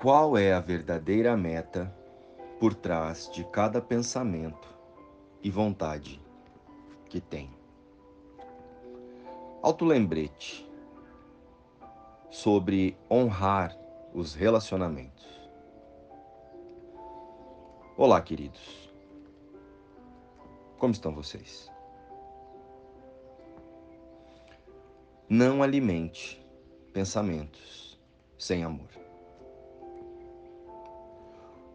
qual é a verdadeira meta por trás de cada pensamento e vontade que tem. Autolembrete sobre honrar os relacionamentos. Olá, queridos. Como estão vocês? Não alimente pensamentos sem amor.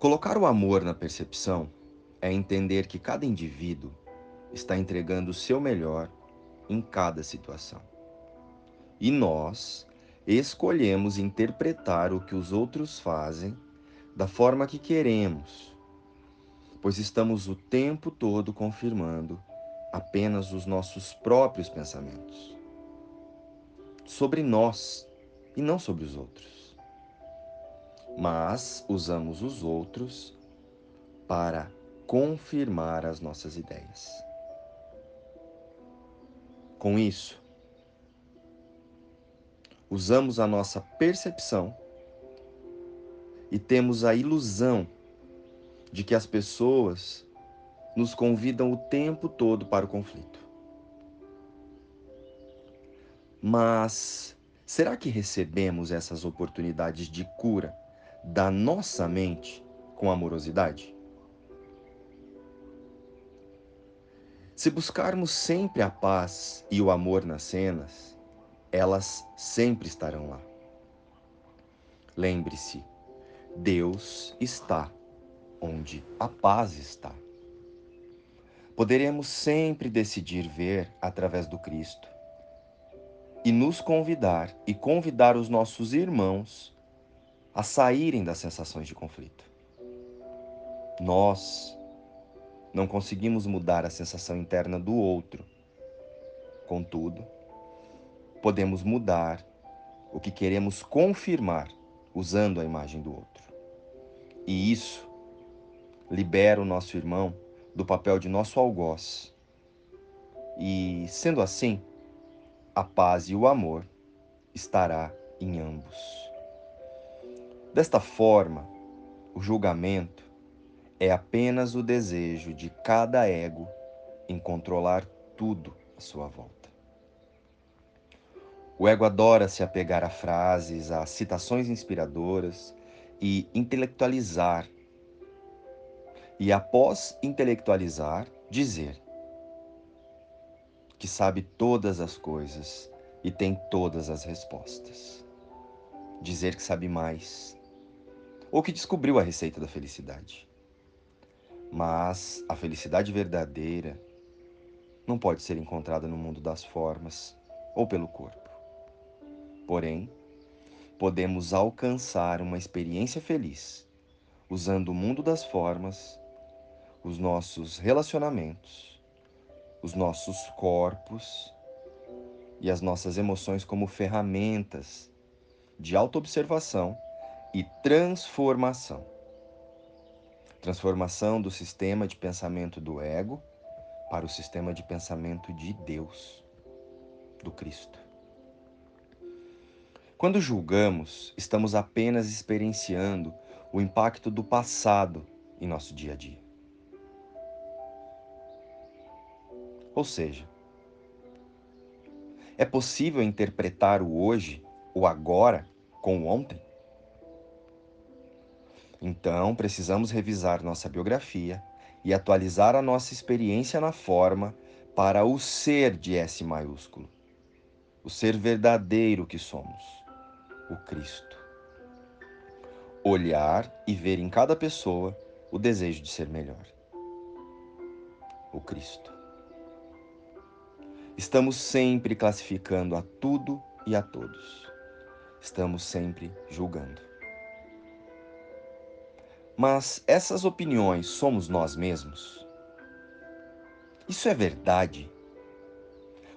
Colocar o amor na percepção é entender que cada indivíduo está entregando o seu melhor em cada situação. E nós escolhemos interpretar o que os outros fazem da forma que queremos, pois estamos o tempo todo confirmando apenas os nossos próprios pensamentos sobre nós e não sobre os outros. Mas usamos os outros para confirmar as nossas ideias. Com isso, usamos a nossa percepção e temos a ilusão de que as pessoas nos convidam o tempo todo para o conflito. Mas será que recebemos essas oportunidades de cura da nossa mente com amorosidade? Se buscarmos sempre a paz e o amor nas cenas, elas sempre estarão lá. Lembre-se, Deus está onde a paz está. Poderemos sempre decidir ver através do Cristo e nos convidar e convidar os nossos irmãos a saírem das sensações de conflito. Nós não conseguimos mudar a sensação interna do outro. Contudo, podemos mudar o que queremos confirmar usando a imagem do outro. E isso libera o nosso irmão do papel de nosso algoz. E, sendo assim, a paz e o amor estará em ambos. Desta forma, o julgamento é apenas o desejo de cada ego em controlar tudo à sua volta. O ego adora se apegar a frases, a citações inspiradoras e intelectualizar. E após intelectualizar, dizer que sabe todas as coisas e tem todas as respostas. Dizer que sabe mais, ou que descobriu a receita da felicidade. Mas a felicidade verdadeira não pode ser encontrada no mundo das formas ou pelo corpo. Porém, podemos alcançar uma experiência feliz usando o mundo das formas, os nossos relacionamentos, os nossos corpos e as nossas emoções como ferramentas de autoobservação e transformação transformação do sistema de pensamento do ego para o sistema de pensamento de Deus, do Cristo. Quando julgamos, estamos apenas experienciando o impacto do passado em nosso dia a dia. Ou seja, é possível interpretar o hoje, o agora, com o ontem? Então, precisamos revisar nossa biografia e atualizar a nossa experiência na forma para o ser de S maiúsculo, o ser verdadeiro que somos, o Cristo. Olhar e ver em cada pessoa o desejo de ser melhor, o Cristo. Estamos sempre classificando a tudo e a todos. Estamos sempre julgando. Mas essas opiniões somos nós mesmos? Isso é verdade?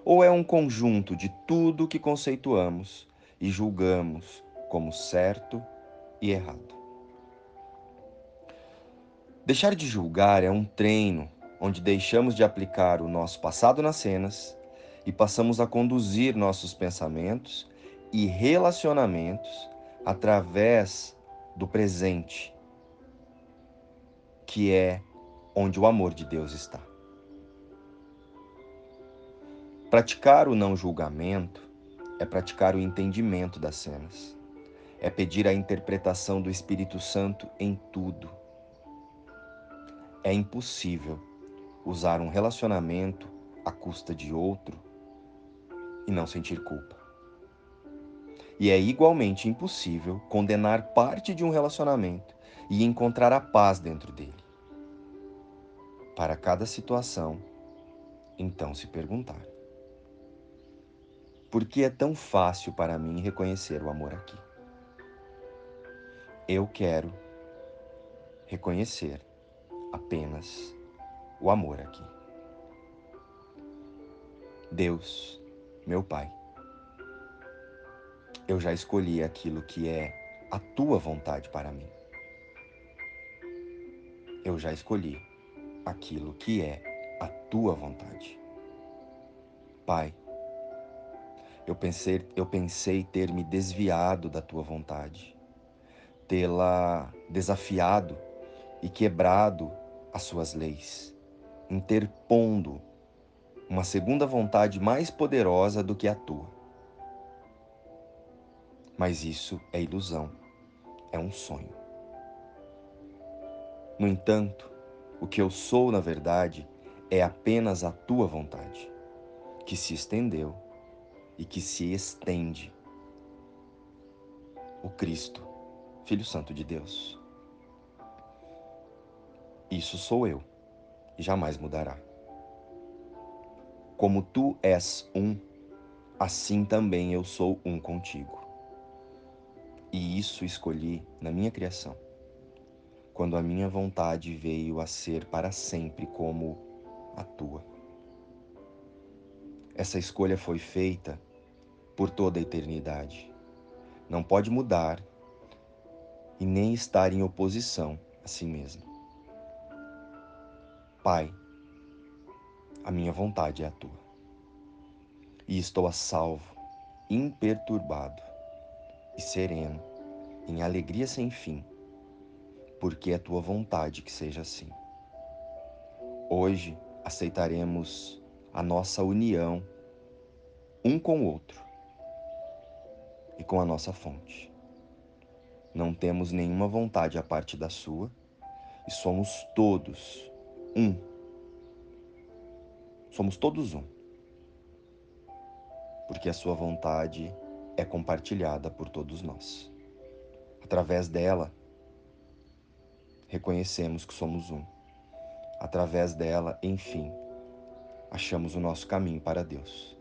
Ou é um conjunto de tudo que conceituamos e julgamos como certo e errado? Deixar de julgar é um treino onde deixamos de aplicar o nosso passado nas cenas e passamos a conduzir nossos pensamentos e relacionamentos através do presente, que é onde o amor de Deus está. Praticar o não julgamento é praticar o entendimento das cenas, é pedir a interpretação do Espírito Santo em tudo. É impossível usar um relacionamento à custa de outro e não sentir culpa. E é igualmente impossível condenar parte de um relacionamento e encontrar a paz dentro dele. Para cada situação, então se perguntar: por que é tão fácil para mim reconhecer o amor aqui? Eu quero reconhecer apenas o amor aqui. Deus, meu Pai, eu já escolhi aquilo que é a tua vontade para mim. Eu já escolhi aquilo que é a tua vontade. Pai, eu pensei, eu pensei ter me desviado da tua vontade, tê-la desafiado e quebrado as suas leis, interpondo uma segunda vontade mais poderosa do que a tua. Mas isso é ilusão, é um sonho. No entanto, o que eu sou, na verdade, é apenas a tua vontade, que se estendeu e que se estende. O Cristo, Filho Santo de Deus. Isso sou eu e jamais mudará. Como tu és um, assim também eu sou um contigo. E isso escolhi na minha criação, quando a minha vontade veio a ser para sempre como a tua. Essa escolha foi feita por toda a eternidade. Não pode mudar e nem estar em oposição a si mesmo. Pai, a minha vontade é a tua. E estou a salvo, imperturbado e sereno, em alegria sem fim, porque é tua vontade que seja assim. Hoje aceitaremos a nossa união um com o outro e com a nossa fonte. Não temos nenhuma vontade à parte da sua e somos todos um. Somos todos um. Porque a sua vontade é compartilhada por todos nós. Através dela, reconhecemos que somos um. Através dela, enfim, achamos o nosso caminho para Deus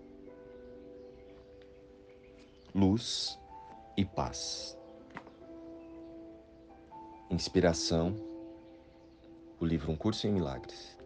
luz e paz. Inspiração, o livro Um Curso em Milagres.